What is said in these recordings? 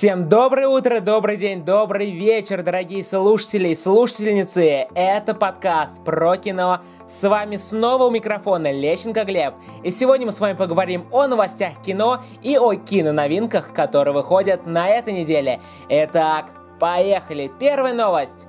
Всем доброе утро, добрый день, добрый вечер, дорогие слушатели и слушательницы. Это подкаст про кино. С вами снова у микрофона Лещенко Глеб. И сегодня мы с вами поговорим о новостях кино и о киноновинках, которые выходят на этой неделе. Итак, поехали. Первая новость.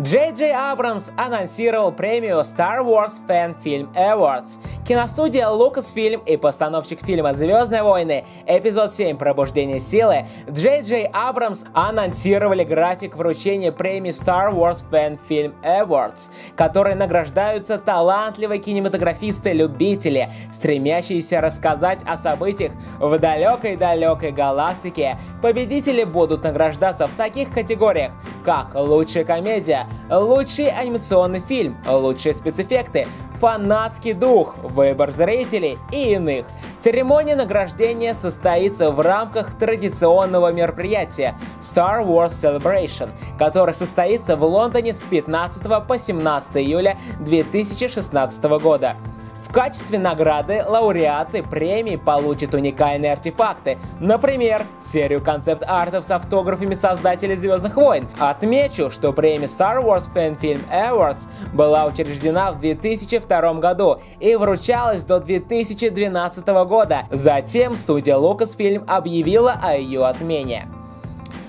Джей Джей Абрамс анонсировал премию Star Wars Fan Film Awards. Киностудия Lucasfilm и постановщик фильма «Звездные войны» эпизод 7 «Пробуждение силы» Джей Джей Абрамс анонсировали график вручения премии Star Wars Fan Film Awards, которые награждаются талантливые кинематографисты-любители, стремящиеся рассказать о событиях в далекой-далекой галактике. Победители будут награждаться в таких категориях, как лучшая комедия, лучший анимационный фильм, лучшие спецэффекты, фанатский дух, выбор зрителей и иных. Церемония награждения состоится в рамках традиционного мероприятия Star Wars Celebration, которое состоится в Лондоне с 15 по 17 июля 2016 года. В качестве награды лауреаты премии получат уникальные артефакты, например, серию концепт-артов с автографами создателей Звездных войн. Отмечу, что премия Star Wars Fan Film Awards была учреждена в 2002 году и вручалась до 2012 года. Затем студия Lucasfilm объявила о ее отмене.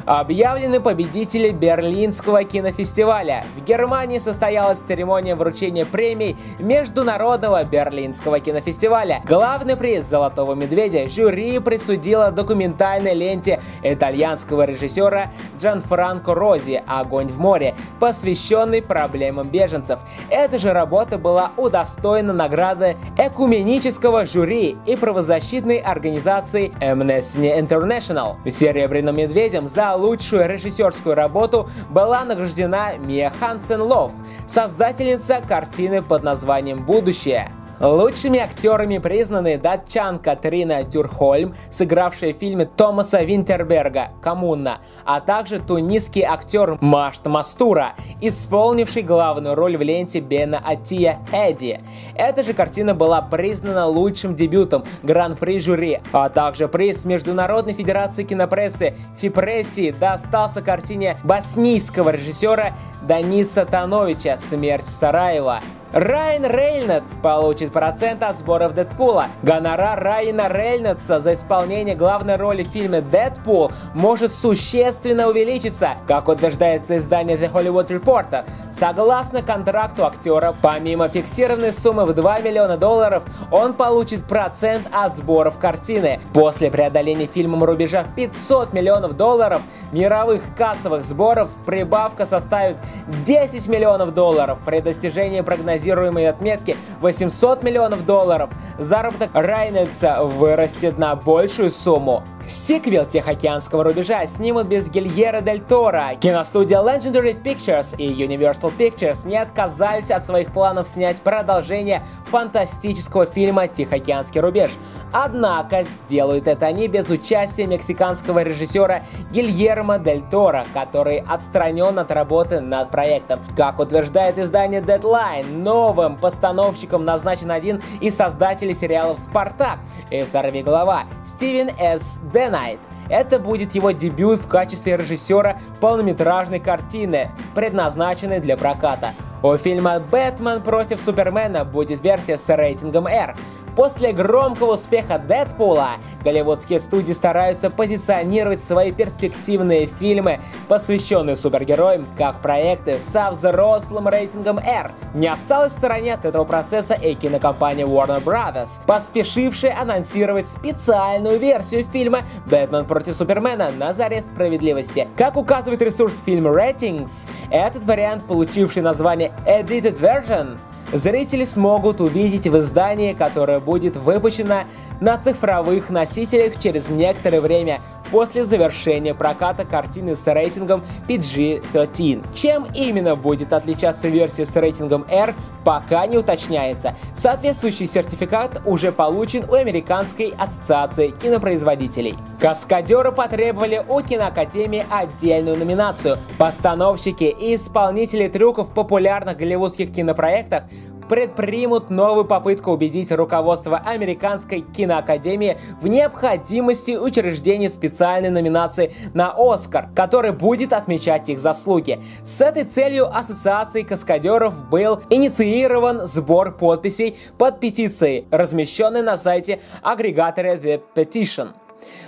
Объявлены победители Берлинского кинофестиваля. В Германии состоялась церемония вручения премий Международного Берлинского кинофестиваля. Главный приз «Золотого медведя» жюри присудило документальной ленте итальянского режиссера Джанфранко Рози «Огонь в море», посвященной проблемам беженцев. Эта же работа была удостоена награды экуменического жюри и правозащитной организации Amnesty International. Серебряным медведем за лучшую режиссерскую работу была награждена Мия Хансен Лов, создательница картины под названием «Будущее». Лучшими актерами признаны датчан Катрина Дюрхольм, сыгравшая в фильме Томаса Винтерберга «Коммуна», а также тунисский актер Машт Мастура, исполнивший главную роль в ленте Бена Атия «Эдди». Эта же картина была признана лучшим дебютом Гран-при жюри, а также приз Международной Федерации кинопрессы Фипрессии достался картине боснийского режиссера Даниса Тановича «Смерть в Сараево». Райан Рейнольдс получит процент от сборов Дэдпула. Гонорар Райана Рейнольдса за исполнение главной роли в фильме «Дэдпул» может существенно увеличиться, как утверждает издание The Hollywood Reporter. Согласно контракту актера, помимо фиксированной суммы в 2 миллиона долларов, он получит процент от сборов картины. После преодоления фильмом рубежа в 500 миллионов долларов мировых кассовых сборов прибавка составит 10 миллионов долларов при достижении прогнозируемого прогнозируемой отметки 800 миллионов долларов, заработок Райнольдса вырастет на большую сумму. Сиквел Тихоокеанского рубежа снимут без Гильера Дель Торо. Киностудия Legendary Pictures и Universal Pictures не отказались от своих планов снять продолжение фантастического фильма «Тихоокеанский рубеж». Однако сделают это они без участия мексиканского режиссера Гильермо Дель Торо, который отстранен от работы над проектом. Как утверждает издание Deadline, новым постановщиком назначен один из создателей сериалов «Спартак» и «Сорвиголова» Стивен С. Денайт. Это будет его дебют в качестве режиссера полнометражной картины, предназначенной для проката. У фильма «Бэтмен против Супермена» будет версия с рейтингом R. После громкого успеха Дэдпула голливудские студии стараются позиционировать свои перспективные фильмы, посвященные супергероям, как проекты со взрослым рейтингом R. Не осталось в стороне от этого процесса и кинокомпания Warner Brothers, поспешившая анонсировать специальную версию фильма «Бэтмен против Супермена» на заре справедливости. Как указывает ресурс фильм Ratings, этот вариант, получивший название Edited Version, зрители смогут увидеть в издании, которое будет выпущено на цифровых носителях через некоторое время после завершения проката картины с рейтингом PG-13. Чем именно будет отличаться версия с рейтингом R, пока не уточняется. Соответствующий сертификат уже получен у Американской ассоциации кинопроизводителей. Каскадеры потребовали у киноакадемии отдельную номинацию. Постановщики и исполнители трюков в популярных голливудских кинопроектах предпримут новую попытку убедить руководство Американской киноакадемии в необходимости учреждения специальной номинации на Оскар, который будет отмечать их заслуги. С этой целью Ассоциацией каскадеров был инициирован сбор подписей под петицией, размещенной на сайте агрегатора The Petition.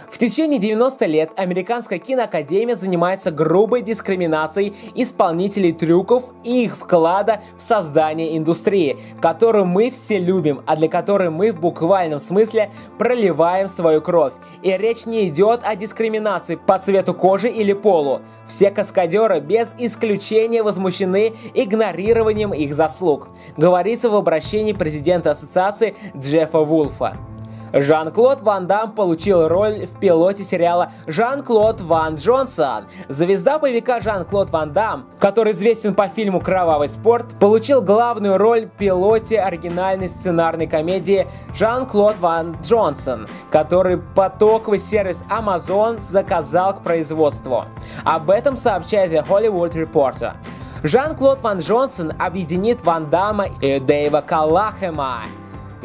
В течение 90 лет Американская киноакадемия занимается грубой дискриминацией исполнителей трюков и их вклада в создание индустрии, которую мы все любим, а для которой мы в буквальном смысле проливаем свою кровь. И речь не идет о дискриминации по цвету кожи или полу. Все каскадеры без исключения возмущены игнорированием их заслуг, говорится в обращении президента ассоциации Джеффа Вулфа. Жан-Клод Ван Дам получил роль в пилоте сериала «Жан-Клод Ван Джонсон». Звезда боевика Жан-Клод Ван Дам, который известен по фильму «Кровавый спорт», получил главную роль в пилоте оригинальной сценарной комедии «Жан-Клод Ван Джонсон», который потоковый сервис Amazon заказал к производству. Об этом сообщает The Hollywood Reporter. Жан-Клод Ван Джонсон объединит Ван Дамма и Дэйва Каллахема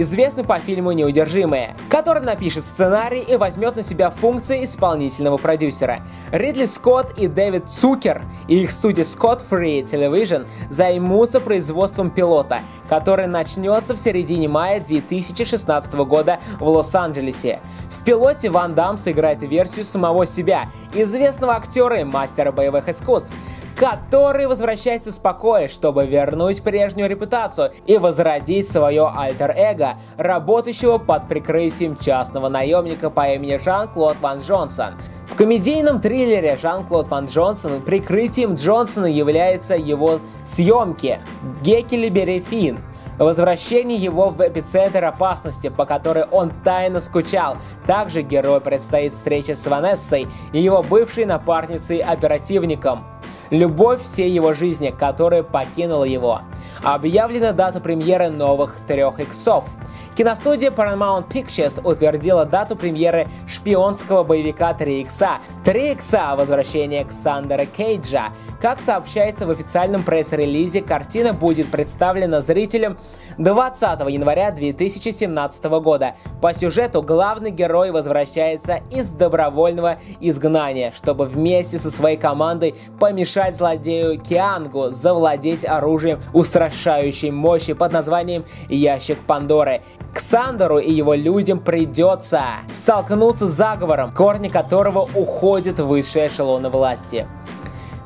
известный по фильму «Неудержимые», который напишет сценарий и возьмет на себя функции исполнительного продюсера. Ридли Скотт и Дэвид Цукер и их студия Scott Free Television займутся производством пилота, который начнется в середине мая 2016 года в Лос-Анджелесе. В пилоте Ван Дам сыграет версию самого себя, известного актера и мастера боевых искусств который возвращается с покоя, чтобы вернуть прежнюю репутацию и возродить свое альтер-эго, работающего под прикрытием частного наемника по имени Жан-Клод Ван Джонсон. В комедийном триллере Жан-Клод Ван Джонсон прикрытием Джонсона является его съемки «Геккелебери Финн», возвращение его в эпицентр опасности, по которой он тайно скучал. Также герою предстоит встреча с Ванессой и его бывшей напарницей-оперативником любовь всей его жизни, которая покинула его. Объявлена дата премьеры новых трех иксов. Киностудия Paramount Pictures утвердила дату премьеры шпионского боевика 3 икса. 3 икса – возвращение Ксандера Кейджа. Как сообщается в официальном пресс-релизе, картина будет представлена зрителям 20 января 2017 года. По сюжету главный герой возвращается из добровольного изгнания, чтобы вместе со своей командой помешать злодею Киангу завладеть оружием устрашающей мощи под названием Ящик Пандоры. Ксандеру и его людям придется столкнуться с заговором, корни которого уходят в высшие эшелоны власти.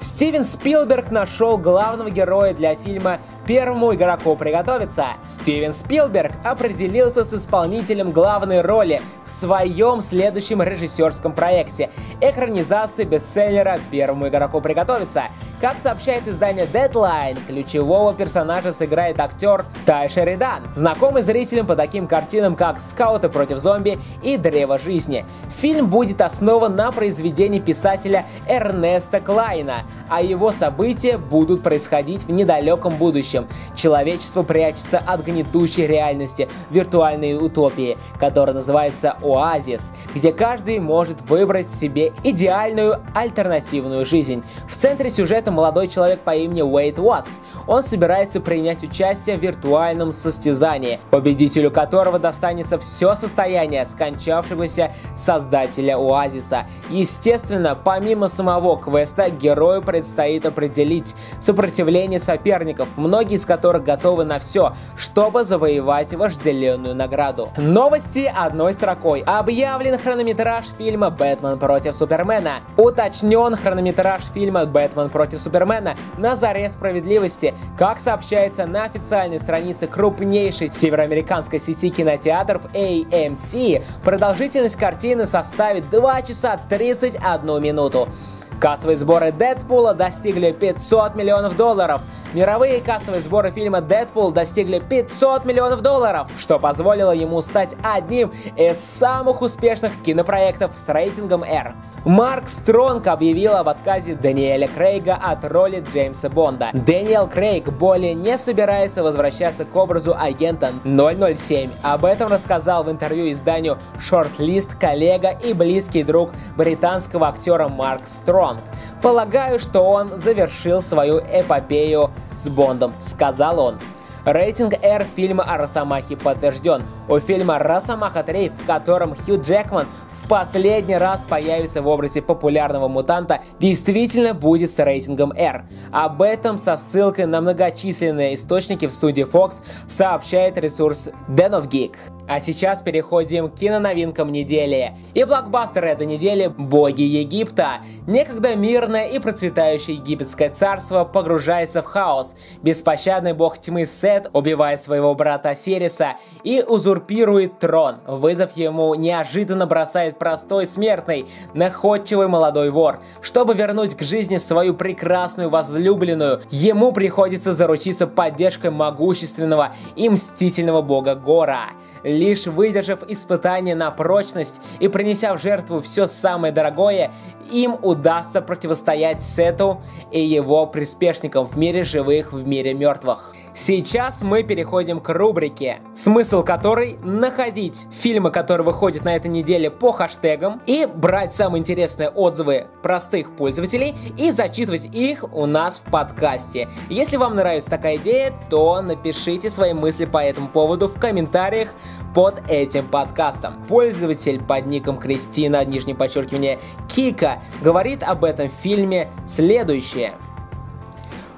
Стивен Спилберг нашел главного героя для фильма первому игроку приготовиться. Стивен Спилберг определился с исполнителем главной роли в своем следующем режиссерском проекте – экранизации бестселлера «Первому игроку приготовиться». Как сообщает издание Deadline, ключевого персонажа сыграет актер Тай Шеридан, знакомый зрителям по таким картинам, как «Скауты против зомби» и «Древо жизни». Фильм будет основан на произведении писателя Эрнеста Клайна, а его события будут происходить в недалеком будущем будущем. Человечество прячется от гнетущей реальности виртуальной утопии, которая называется Оазис, где каждый может выбрать себе идеальную альтернативную жизнь. В центре сюжета молодой человек по имени Уэйт Уотс. Он собирается принять участие в виртуальном состязании, победителю которого достанется все состояние скончавшегося создателя Оазиса. Естественно, помимо самого квеста, герою предстоит определить сопротивление соперников. Многие многие из которых готовы на все, чтобы завоевать вожделенную награду. Новости одной строкой. Объявлен хронометраж фильма «Бэтмен против Супермена». Уточнен хронометраж фильма «Бэтмен против Супермена» на заре справедливости. Как сообщается на официальной странице крупнейшей североамериканской сети кинотеатров AMC, продолжительность картины составит 2 часа 31 минуту. Кассовые сборы Дэдпула достигли 500 миллионов долларов. Мировые кассовые сборы фильма «Дэдпул» достигли 500 миллионов долларов, что позволило ему стать одним из самых успешных кинопроектов с рейтингом R. Марк Стронг объявил об отказе Даниэля Крейга от роли Джеймса Бонда. Дэниел Крейг более не собирается возвращаться к образу агента 007. Об этом рассказал в интервью изданию Shortlist коллега и близкий друг британского актера Марк Стронг. Полагаю, что он завершил свою эпопею с Бондом, сказал он. Рейтинг R фильма о Росомахе подтвержден. У фильма «Росомаха 3», в котором Хью Джекман в последний раз появится в образе популярного мутанта, действительно будет с рейтингом R. Об этом со ссылкой на многочисленные источники в студии Fox сообщает ресурс Den of Geek. А сейчас переходим к киноновинкам недели. И блокбастер этой недели – «Боги Египта». Некогда мирное и процветающее египетское царство погружается в хаос. Беспощадный бог тьмы Сет убивает своего брата Осириса и узурпирует трон. Вызов ему неожиданно бросает простой смертный, находчивый молодой вор. Чтобы вернуть к жизни свою прекрасную возлюбленную, ему приходится заручиться поддержкой могущественного и мстительного бога Гора. Лишь выдержав испытание на прочность и принеся в жертву все самое дорогое, им удастся противостоять Сету и его приспешникам в мире живых, в мире мертвых. Сейчас мы переходим к рубрике, смысл которой находить фильмы, которые выходят на этой неделе по хэштегам и брать самые интересные отзывы простых пользователей и зачитывать их у нас в подкасте. Если вам нравится такая идея, то напишите свои мысли по этому поводу в комментариях под этим подкастом. Пользователь под ником Кристина, нижнее подчеркивание, Кика, говорит об этом фильме следующее.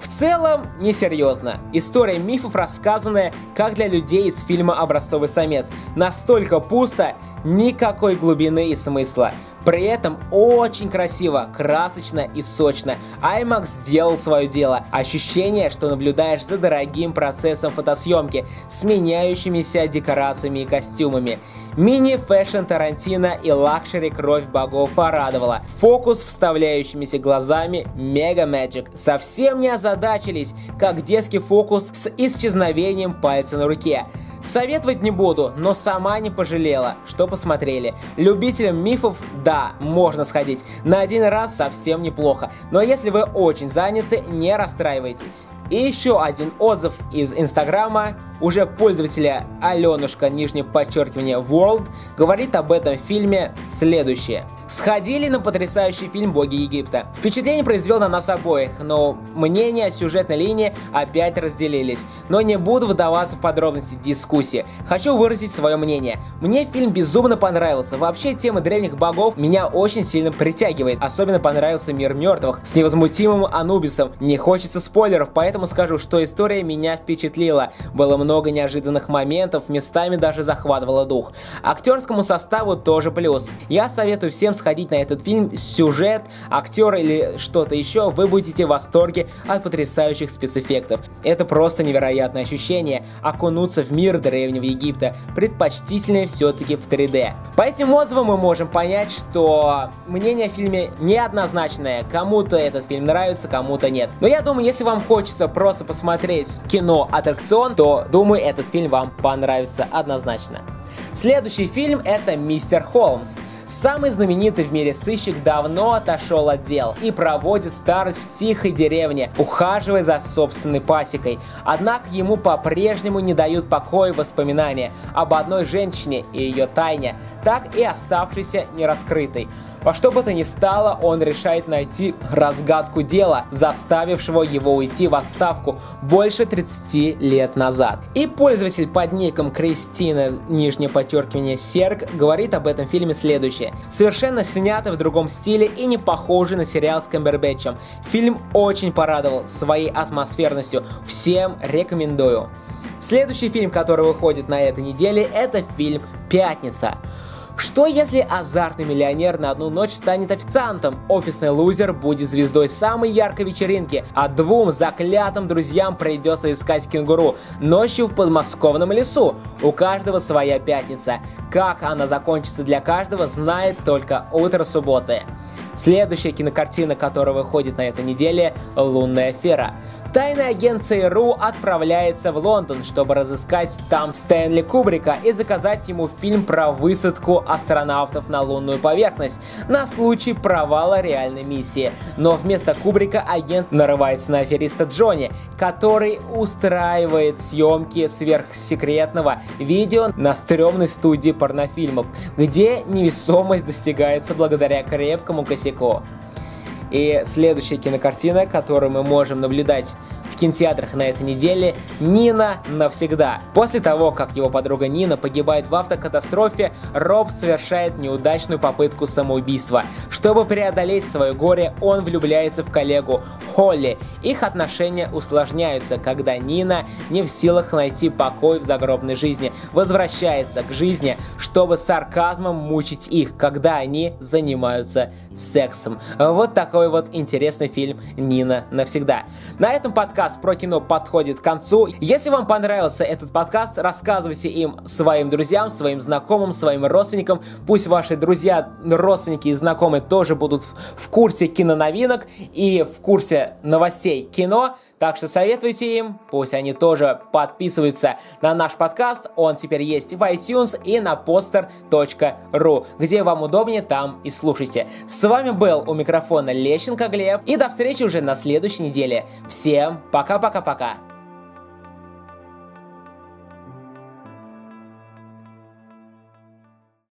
В целом, несерьезно. История мифов, рассказанная как для людей из фильма «Образцовый самец». Настолько пусто, никакой глубины и смысла. При этом очень красиво, красочно и сочно. IMAX сделал свое дело. Ощущение, что наблюдаешь за дорогим процессом фотосъемки с меняющимися декорациями и костюмами. Мини- fashion Тарантино и luxury Кровь Богов порадовала. Фокус вставляющимися глазами Мега Magic. Совсем не озадачились, как детский фокус с исчезновением пальца на руке. Советовать не буду, но сама не пожалела, что посмотрели. Любителям мифов, да, можно сходить. На один раз совсем неплохо. Но если вы очень заняты, не расстраивайтесь. И еще один отзыв из Инстаграма уже пользователя Аленушка, нижнее подчеркивание, World, говорит об этом фильме следующее. Сходили на потрясающий фильм «Боги Египта». Впечатление произвел на нас обоих, но мнения о сюжетной линии опять разделились. Но не буду вдаваться в подробности дискуссии. Хочу выразить свое мнение. Мне фильм безумно понравился. Вообще тема древних богов меня очень сильно притягивает. Особенно понравился мир мертвых с невозмутимым Анубисом. Не хочется спойлеров, поэтому скажу, что история меня впечатлила. Было много неожиданных моментов, местами даже захватывало дух. Актерскому составу тоже плюс. Я советую всем сходить на этот фильм, сюжет, актер или что-то еще, вы будете в восторге от потрясающих спецэффектов. Это просто невероятное ощущение окунуться в мир древнего Египта, предпочтительнее все-таки в 3D. По этим отзывам мы можем понять, что мнение о фильме неоднозначное. Кому-то этот фильм нравится, кому-то нет. Но я думаю, если вам хочется просто посмотреть кино-аттракцион, то думаю, этот фильм вам понравится однозначно. Следующий фильм это «Мистер Холмс». Самый знаменитый в мире сыщик давно отошел от дел и проводит старость в тихой деревне, ухаживая за собственной пасекой. Однако ему по-прежнему не дают покоя воспоминания об одной женщине и ее тайне, так и оставшейся нераскрытой. Во что бы то ни стало, он решает найти разгадку дела, заставившего его уйти в отставку больше 30 лет назад. И пользователь под ником Кристина, нижнее подчеркивание Серг, говорит об этом фильме следующее. Совершенно снятый в другом стиле и не похожий на сериал с Камбербэтчем. Фильм очень порадовал своей атмосферностью. Всем рекомендую. Следующий фильм, который выходит на этой неделе, это фильм «Пятница». Что если азартный миллионер на одну ночь станет официантом? Офисный лузер будет звездой самой яркой вечеринки, а двум заклятым друзьям придется искать кенгуру ночью в подмосковном лесу. У каждого своя пятница. Как она закончится для каждого, знает только утро субботы. Следующая кинокартина, которая выходит на этой неделе – «Лунная афера». Тайный агент ЦРУ отправляется в Лондон, чтобы разыскать там Стэнли Кубрика и заказать ему фильм про высадку астронавтов на лунную поверхность на случай провала реальной миссии. Но вместо Кубрика агент нарывается на афериста Джонни, который устраивает съемки сверхсекретного видео на стрёмной студии порнофильмов, где невесомость достигается благодаря крепкому косяку. И следующая кинокартина, которую мы можем наблюдать в кинотеатрах на этой неделе «Нина навсегда». После того, как его подруга Нина погибает в автокатастрофе, Роб совершает неудачную попытку самоубийства. Чтобы преодолеть свое горе, он влюбляется в коллегу Холли. Их отношения усложняются, когда Нина не в силах найти покой в загробной жизни, возвращается к жизни, чтобы сарказмом мучить их, когда они занимаются сексом. Вот такой вот интересный фильм «Нина навсегда». На этом подкаст про кино подходит к концу. Если вам понравился этот подкаст, рассказывайте им своим друзьям, своим знакомым, своим родственникам. Пусть ваши друзья, родственники и знакомые тоже будут в курсе киноновинок и в курсе новостей кино. Так что советуйте им, пусть они тоже подписываются на наш подкаст. Он теперь есть в iTunes и на poster.ru, где вам удобнее, там и слушайте. С вами был у микрофона Лещенко Глеб, и до встречи уже на следующей неделе. Всем пока-пока-пока.